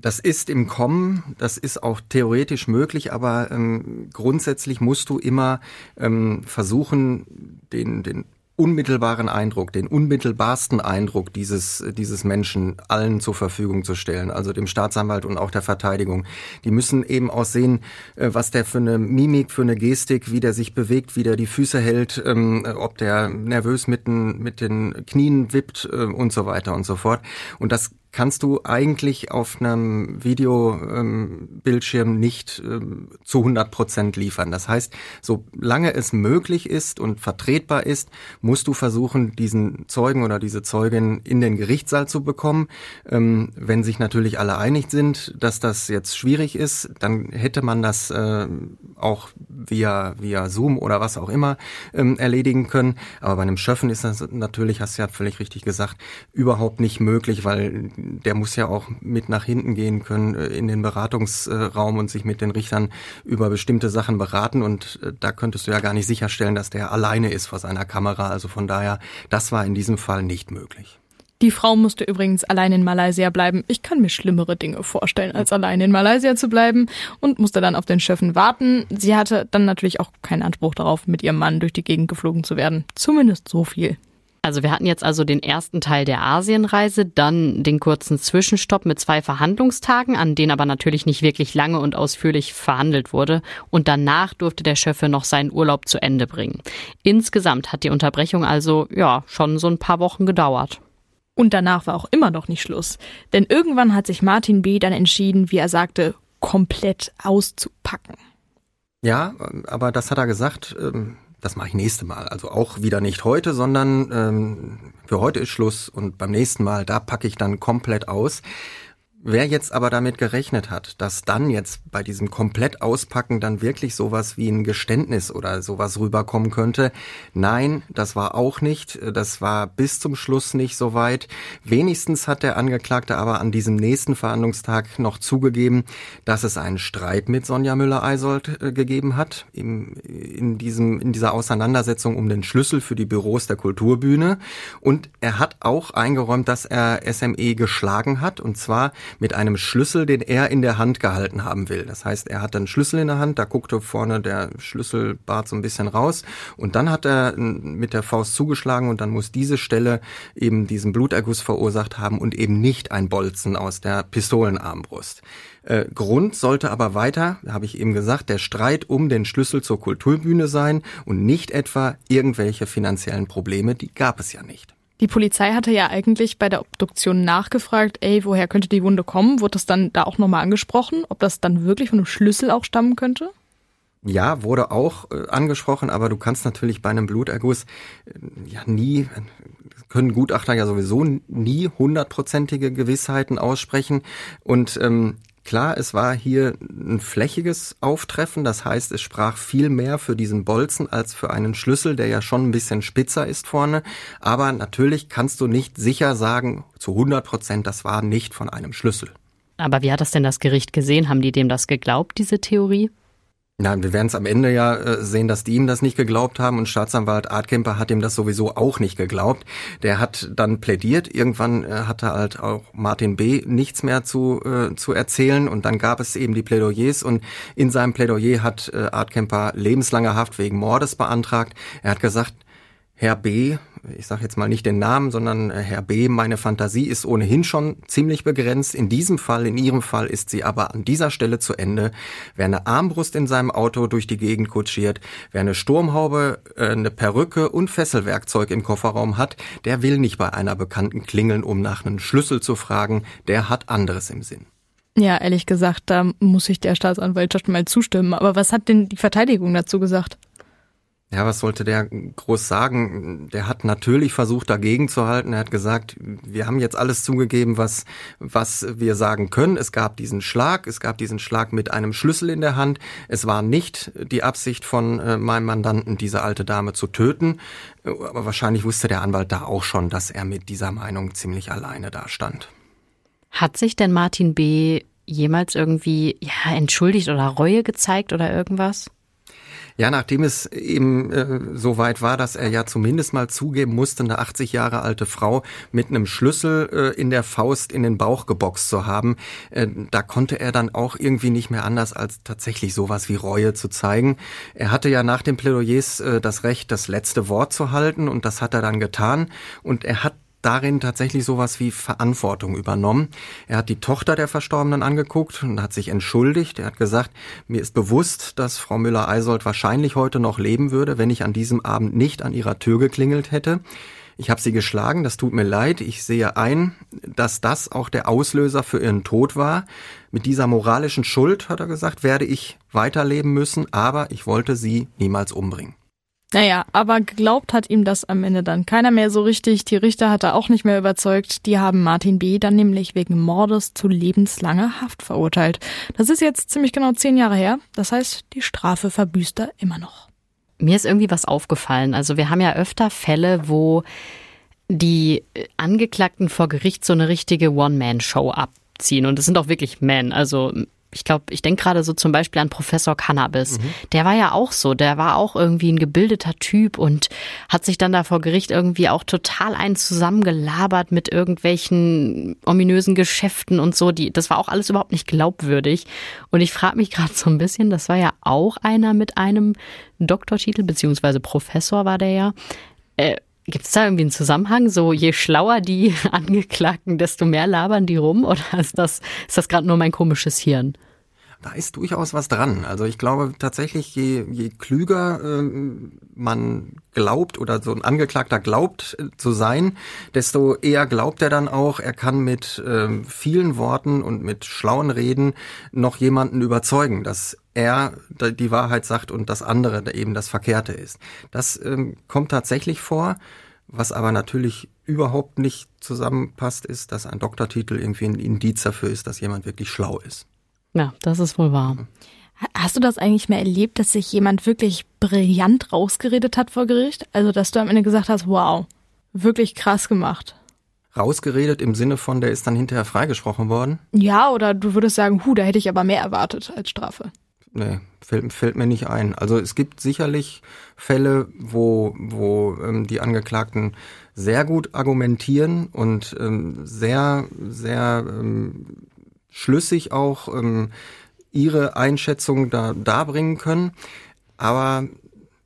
A: Das ist im Kommen, das ist auch theoretisch möglich, aber ähm, grundsätzlich musst du immer ähm, versuchen, den, den unmittelbaren Eindruck, den unmittelbarsten Eindruck dieses, dieses Menschen allen zur Verfügung zu stellen, also dem Staatsanwalt und auch der Verteidigung. Die müssen eben auch sehen, äh, was der für eine Mimik, für eine Gestik, wie der sich bewegt, wie der die Füße hält, ähm, ob der nervös mit den, mit den Knien wippt äh, und so weiter und so fort. Und das kannst du eigentlich auf einem Videobildschirm ähm, nicht ähm, zu 100 Prozent liefern. Das heißt, solange es möglich ist und vertretbar ist, musst du versuchen, diesen Zeugen oder diese Zeugin in den Gerichtssaal zu bekommen. Ähm, wenn sich natürlich alle einig sind, dass das jetzt schwierig ist, dann hätte man das äh, auch via, via Zoom oder was auch immer ähm, erledigen können. Aber bei einem Schöffen ist das natürlich, hast du ja völlig richtig gesagt, überhaupt nicht möglich, weil der muss ja auch mit nach hinten gehen können äh, in den Beratungsraum und sich mit den Richtern über bestimmte Sachen beraten. Und äh, da könntest du ja gar nicht sicherstellen, dass der alleine ist vor seiner Kamera. Also von daher, das war in diesem Fall nicht möglich.
C: Die Frau musste übrigens allein in Malaysia bleiben. Ich kann mir schlimmere Dinge vorstellen, als allein in Malaysia zu bleiben und musste dann auf den Schöffen warten. Sie hatte dann natürlich auch keinen Anspruch darauf, mit ihrem Mann durch die Gegend geflogen zu werden. Zumindest so viel.
D: Also wir hatten jetzt also den ersten Teil der Asienreise, dann den kurzen Zwischenstopp mit zwei Verhandlungstagen, an denen aber natürlich nicht wirklich lange und ausführlich verhandelt wurde. Und danach durfte der Schöffe noch seinen Urlaub zu Ende bringen. Insgesamt hat die Unterbrechung also, ja, schon so ein paar Wochen gedauert.
C: Und danach war auch immer noch nicht Schluss. Denn irgendwann hat sich Martin B. dann entschieden, wie er sagte, komplett auszupacken.
A: Ja, aber das hat er gesagt, ähm, das mache ich nächste Mal. Also auch wieder nicht heute, sondern ähm, für heute ist Schluss und beim nächsten Mal, da packe ich dann komplett aus. Wer jetzt aber damit gerechnet hat, dass dann jetzt bei diesem komplett Auspacken dann wirklich sowas wie ein Geständnis oder sowas rüberkommen könnte, nein, das war auch nicht. Das war bis zum Schluss nicht so weit. Wenigstens hat der Angeklagte aber an diesem nächsten Verhandlungstag noch zugegeben, dass es einen Streit mit Sonja Müller-Eisold äh, gegeben hat im, in diesem in dieser Auseinandersetzung um den Schlüssel für die Büros der Kulturbühne. Und er hat auch eingeräumt, dass er SME geschlagen hat und zwar mit einem Schlüssel, den er in der Hand gehalten haben will. Das heißt, er hat einen Schlüssel in der Hand, da guckte vorne der Schlüsselbart so ein bisschen raus und dann hat er mit der Faust zugeschlagen und dann muss diese Stelle eben diesen Bluterguss verursacht haben und eben nicht ein Bolzen aus der Pistolenarmbrust. Äh, Grund sollte aber weiter, habe ich eben gesagt, der Streit um den Schlüssel zur Kulturbühne sein und nicht etwa irgendwelche finanziellen Probleme, die gab es ja nicht.
C: Die Polizei hatte ja eigentlich bei der Obduktion nachgefragt, ey, woher könnte die Wunde kommen? Wurde das dann da auch nochmal angesprochen, ob das dann wirklich von einem Schlüssel auch stammen könnte?
A: Ja, wurde auch äh, angesprochen, aber du kannst natürlich bei einem Bluterguss äh, ja nie, können Gutachter ja sowieso nie hundertprozentige Gewissheiten aussprechen. Und ähm, Klar, es war hier ein flächiges Auftreffen, das heißt, es sprach viel mehr für diesen Bolzen als für einen Schlüssel, der ja schon ein bisschen spitzer ist vorne. Aber natürlich kannst du nicht sicher sagen, zu 100 Prozent, das war nicht von einem Schlüssel.
D: Aber wie hat das denn das Gericht gesehen? Haben die dem das geglaubt, diese Theorie?
A: Na, wir werden es am Ende ja äh, sehen, dass die ihm das nicht geglaubt haben und Staatsanwalt Artkemper hat ihm das sowieso auch nicht geglaubt. Der hat dann plädiert. Irgendwann äh, hatte halt auch Martin B. nichts mehr zu, äh, zu erzählen und dann gab es eben die Plädoyers und in seinem Plädoyer hat äh, Artkemper lebenslange Haft wegen Mordes beantragt. Er hat gesagt, Herr B., ich sage jetzt mal nicht den Namen, sondern äh, Herr B., meine Fantasie ist ohnehin schon ziemlich begrenzt. In diesem Fall, in Ihrem Fall ist sie aber an dieser Stelle zu Ende. Wer eine Armbrust in seinem Auto durch die Gegend kutschiert, wer eine Sturmhaube, äh, eine Perücke und Fesselwerkzeug im Kofferraum hat, der will nicht bei einer Bekannten klingeln, um nach einem Schlüssel zu fragen, der hat anderes im Sinn.
C: Ja, ehrlich gesagt, da muss ich der Staatsanwaltschaft mal zustimmen. Aber was hat denn die Verteidigung dazu gesagt?
A: Ja, was sollte der groß sagen? Der hat natürlich versucht, dagegen zu halten. Er hat gesagt, wir haben jetzt alles zugegeben, was, was wir sagen können. Es gab diesen Schlag, es gab diesen Schlag mit einem Schlüssel in der Hand. Es war nicht die Absicht von äh, meinem Mandanten, diese alte Dame zu töten. Aber wahrscheinlich wusste der Anwalt da auch schon, dass er mit dieser Meinung ziemlich alleine dastand.
D: Hat sich denn Martin B. jemals irgendwie, ja, entschuldigt oder Reue gezeigt oder irgendwas?
A: Ja, nachdem es eben äh, so weit war, dass er ja zumindest mal zugeben musste, eine 80 Jahre alte Frau mit einem Schlüssel äh, in der Faust in den Bauch geboxt zu haben, äh, da konnte er dann auch irgendwie nicht mehr anders als tatsächlich sowas wie Reue zu zeigen. Er hatte ja nach den Plädoyers äh, das Recht, das letzte Wort zu halten und das hat er dann getan und er hat darin tatsächlich sowas wie Verantwortung übernommen. Er hat die Tochter der Verstorbenen angeguckt und hat sich entschuldigt. Er hat gesagt, mir ist bewusst, dass Frau Müller-Eisold wahrscheinlich heute noch leben würde, wenn ich an diesem Abend nicht an ihrer Tür geklingelt hätte. Ich habe sie geschlagen, das tut mir leid. Ich sehe ein, dass das auch der Auslöser für ihren Tod war. Mit dieser moralischen Schuld, hat er gesagt, werde ich weiterleben müssen, aber ich wollte sie niemals umbringen.
C: Naja, aber geglaubt hat ihm das am Ende dann keiner mehr so richtig. Die Richter hat er auch nicht mehr überzeugt. Die haben Martin B. dann nämlich wegen Mordes zu lebenslanger Haft verurteilt. Das ist jetzt ziemlich genau zehn Jahre her. Das heißt, die Strafe verbüßt er immer noch.
D: Mir ist irgendwie was aufgefallen. Also wir haben ja öfter Fälle, wo die Angeklagten vor Gericht so eine richtige One-Man-Show abziehen. Und es sind auch wirklich Men. Also ich glaube, ich denke gerade so zum Beispiel an Professor Cannabis. Mhm. Der war ja auch so, der war auch irgendwie ein gebildeter Typ und hat sich dann da vor Gericht irgendwie auch total einen zusammengelabert mit irgendwelchen ominösen Geschäften und so. Die, das war auch alles überhaupt nicht glaubwürdig. Und ich frage mich gerade so ein bisschen, das war ja auch einer mit einem Doktortitel, beziehungsweise Professor war der ja. Äh, Gibt es da irgendwie einen Zusammenhang? So, je schlauer die Angeklagten, desto mehr labern die rum? Oder ist das, ist das gerade nur mein komisches Hirn?
A: Da ist durchaus was dran. Also ich glaube tatsächlich, je, je klüger äh, man glaubt oder so ein Angeklagter glaubt äh, zu sein, desto eher glaubt er dann auch, er kann mit äh, vielen Worten und mit schlauen Reden noch jemanden überzeugen, dass er die Wahrheit sagt und das andere eben das Verkehrte ist. Das ähm, kommt tatsächlich vor. Was aber natürlich überhaupt nicht zusammenpasst, ist, dass ein Doktortitel irgendwie ein Indiz dafür ist, dass jemand wirklich schlau ist.
D: Ja, das ist wohl wahr.
C: Hast du das eigentlich mehr erlebt, dass sich jemand wirklich brillant rausgeredet hat vor Gericht? Also, dass du am Ende gesagt hast, wow, wirklich krass gemacht.
A: Rausgeredet im Sinne von, der ist dann hinterher freigesprochen worden?
C: Ja, oder du würdest sagen, hu, da hätte ich aber mehr erwartet als Strafe.
A: Nee, fällt, fällt mir nicht ein. Also es gibt sicherlich Fälle, wo, wo ähm, die Angeklagten sehr gut argumentieren und ähm, sehr, sehr ähm, schlüssig auch ähm, ihre Einschätzung da darbringen können. Aber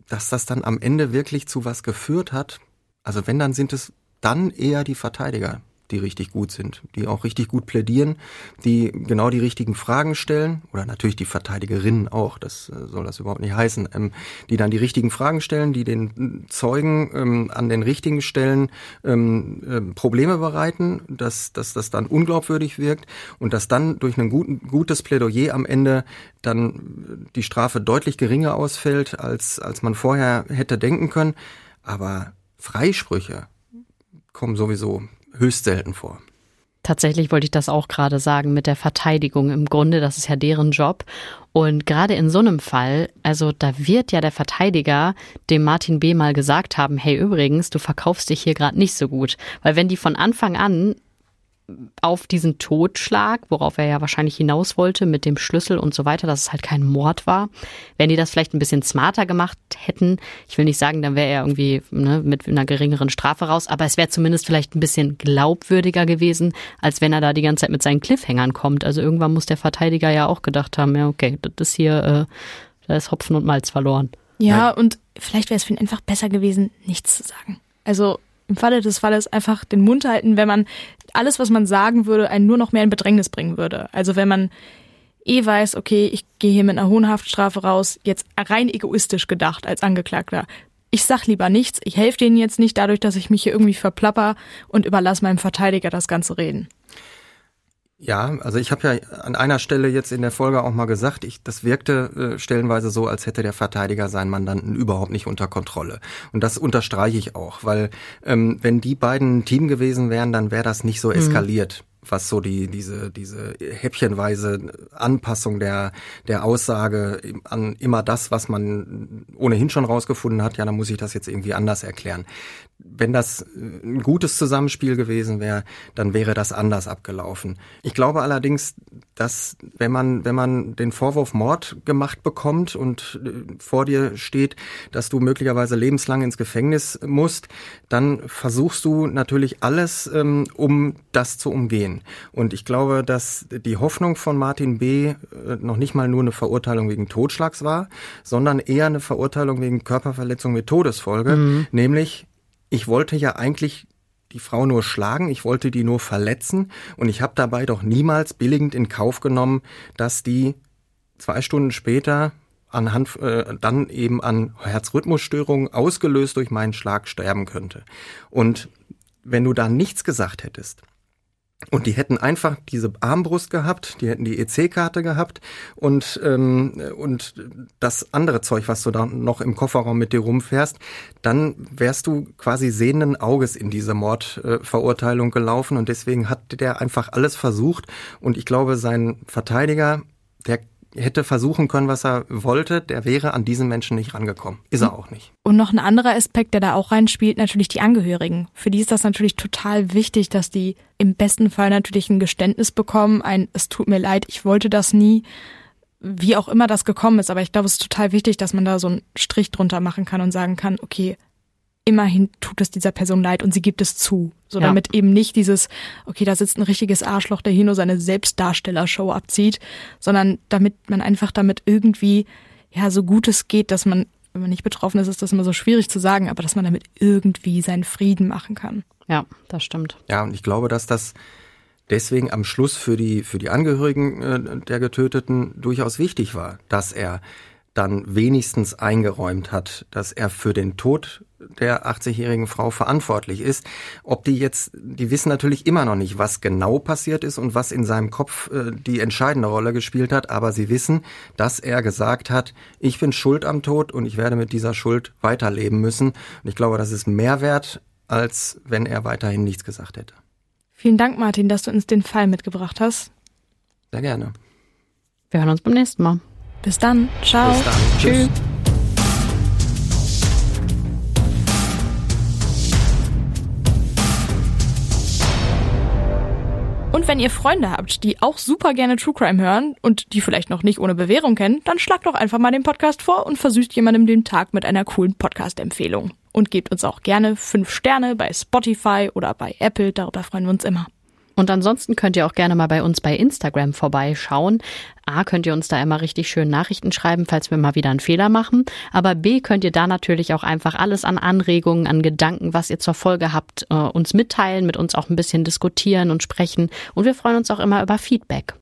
A: dass das dann am Ende wirklich zu was geführt hat, also wenn, dann sind es dann eher die Verteidiger, die richtig gut sind, die auch richtig gut plädieren, die genau die richtigen Fragen stellen oder natürlich die Verteidigerinnen auch, das äh, soll das überhaupt nicht heißen, ähm, die dann die richtigen Fragen stellen, die den Zeugen ähm, an den richtigen Stellen ähm, äh, Probleme bereiten, dass, dass das dann unglaubwürdig wirkt und dass dann durch ein guten, gutes Plädoyer am Ende dann die Strafe deutlich geringer ausfällt, als, als man vorher hätte denken können. Aber Freisprüche kommen sowieso höchst selten vor.
D: Tatsächlich wollte ich das auch gerade sagen mit der Verteidigung. Im Grunde, das ist ja deren Job. Und gerade in so einem Fall, also da wird ja der Verteidiger dem Martin B. mal gesagt haben, hey übrigens, du verkaufst dich hier gerade nicht so gut. Weil wenn die von Anfang an auf diesen Totschlag, worauf er ja wahrscheinlich hinaus wollte mit dem Schlüssel und so weiter, dass es halt kein Mord war. Wenn die das vielleicht ein bisschen smarter gemacht hätten, ich will nicht sagen, dann wäre er irgendwie ne, mit einer geringeren Strafe raus, aber es wäre zumindest vielleicht ein bisschen glaubwürdiger gewesen, als wenn er da die ganze Zeit mit seinen Cliffhängern kommt. Also irgendwann muss der Verteidiger ja auch gedacht haben, ja okay, das ist hier, äh, da ist Hopfen und Malz verloren.
C: Ja, und vielleicht wäre es für ihn einfach besser gewesen, nichts zu sagen. Also im Falle des Falles einfach den Mund halten, wenn man alles, was man sagen würde, einen nur noch mehr in Bedrängnis bringen würde. Also wenn man eh weiß, okay, ich gehe hier mit einer hohen Haftstrafe raus, jetzt rein egoistisch gedacht als Angeklagter. Ich sag lieber nichts, ich helfe denen jetzt nicht dadurch, dass ich mich hier irgendwie verplapper und überlasse meinem Verteidiger das ganze Reden.
A: Ja, also ich habe ja an einer Stelle jetzt in der Folge auch mal gesagt, ich, das wirkte äh, stellenweise so, als hätte der Verteidiger seinen Mandanten überhaupt nicht unter Kontrolle. Und das unterstreiche ich auch, weil ähm, wenn die beiden ein Team gewesen wären, dann wäre das nicht so mhm. eskaliert. Mhm was so die diese diese häppchenweise Anpassung der der Aussage an immer das, was man ohnehin schon rausgefunden hat, ja, dann muss ich das jetzt irgendwie anders erklären. Wenn das ein gutes Zusammenspiel gewesen wäre, dann wäre das anders abgelaufen. Ich glaube allerdings, dass wenn man wenn man den Vorwurf Mord gemacht bekommt und äh, vor dir steht, dass du möglicherweise lebenslang ins Gefängnis musst, dann versuchst du natürlich alles, ähm, um das zu umgehen. Und ich glaube, dass die Hoffnung von Martin B. Äh, noch nicht mal nur eine Verurteilung wegen Totschlags war, sondern eher eine Verurteilung wegen Körperverletzung mit Todesfolge. Mhm. Nämlich, ich wollte ja eigentlich die Frau nur schlagen, ich wollte die nur verletzen und ich habe dabei doch niemals billigend in Kauf genommen, dass die zwei Stunden später anhand äh, dann eben an Herzrhythmusstörungen ausgelöst durch meinen Schlag sterben könnte. Und wenn du da nichts gesagt hättest, Und die hätten einfach diese Armbrust gehabt, die hätten die EC-Karte gehabt und, ähm, und das andere Zeug, was du da noch im Kofferraum mit dir rumfährst, dann wärst du quasi sehenden Auges in diese Mordverurteilung gelaufen und deswegen hat der einfach alles versucht. Und ich glaube, sein Verteidiger, der hätte versuchen können, was er wollte, der wäre an diesen Menschen nicht rangekommen. Ist er auch nicht.
C: Und noch ein anderer Aspekt, der da auch reinspielt, natürlich die Angehörigen. Für die ist das natürlich total wichtig, dass die im besten Fall natürlich ein Geständnis bekommen, ein es tut mir leid, ich wollte das nie, wie auch immer das gekommen ist. Aber ich glaube, es ist total wichtig, dass man da so einen Strich drunter machen kann und sagen kann, okay, immerhin tut es dieser Person leid und sie gibt es zu. So
D: Ja.
C: damit eben nicht dieses, okay, da sitzt ein richtiges Arschloch, der hier nur seine Selbstdarstellershow abzieht, sondern damit man einfach damit irgendwie, ja, so gut es geht, dass man, wenn man nicht betroffen ist, ist das immer so schwierig zu sagen, aber dass man damit irgendwie seinen Frieden machen kann.
D: Ja, das stimmt.
A: Ja, und ich glaube, dass das deswegen am Schluss für die, für die Angehörigen äh, der Getöteten durchaus wichtig war, dass er dann wenigstens eingeräumt hat, dass er für den Tod der 80-jährigen Frau verantwortlich ist. Ob die jetzt, die wissen natürlich immer noch nicht, was genau passiert ist und was in seinem Kopf äh, die entscheidende Rolle gespielt hat, aber sie wissen, dass er gesagt hat, ich bin schuld am Tod und ich werde mit dieser Schuld weiterleben müssen. Und ich glaube, das ist mehr wert, als wenn er weiterhin nichts gesagt hätte.
C: Vielen Dank, Martin, dass du uns den Fall mitgebracht hast.
A: Sehr gerne.
D: Wir hören uns beim nächsten Mal.
C: Bis dann. Ciao.
A: Bis dann. Tschüss.
C: Und wenn ihr Freunde habt, die auch super gerne True Crime hören und die vielleicht noch nicht ohne Bewährung kennen, dann schlagt doch einfach mal den Podcast vor und versüßt jemandem den Tag mit einer coolen Podcast-Empfehlung. Und gebt uns auch gerne fünf Sterne bei Spotify oder bei Apple, darüber freuen wir uns immer.
D: Und ansonsten könnt ihr auch gerne mal bei uns bei Instagram vorbeischauen. A, könnt ihr uns da immer richtig schön Nachrichten schreiben, falls wir mal wieder einen Fehler machen. Aber B, könnt ihr da natürlich auch einfach alles an Anregungen, an Gedanken, was ihr zur Folge habt, äh, uns mitteilen, mit uns auch ein bisschen diskutieren und sprechen. Und wir freuen uns auch immer über Feedback.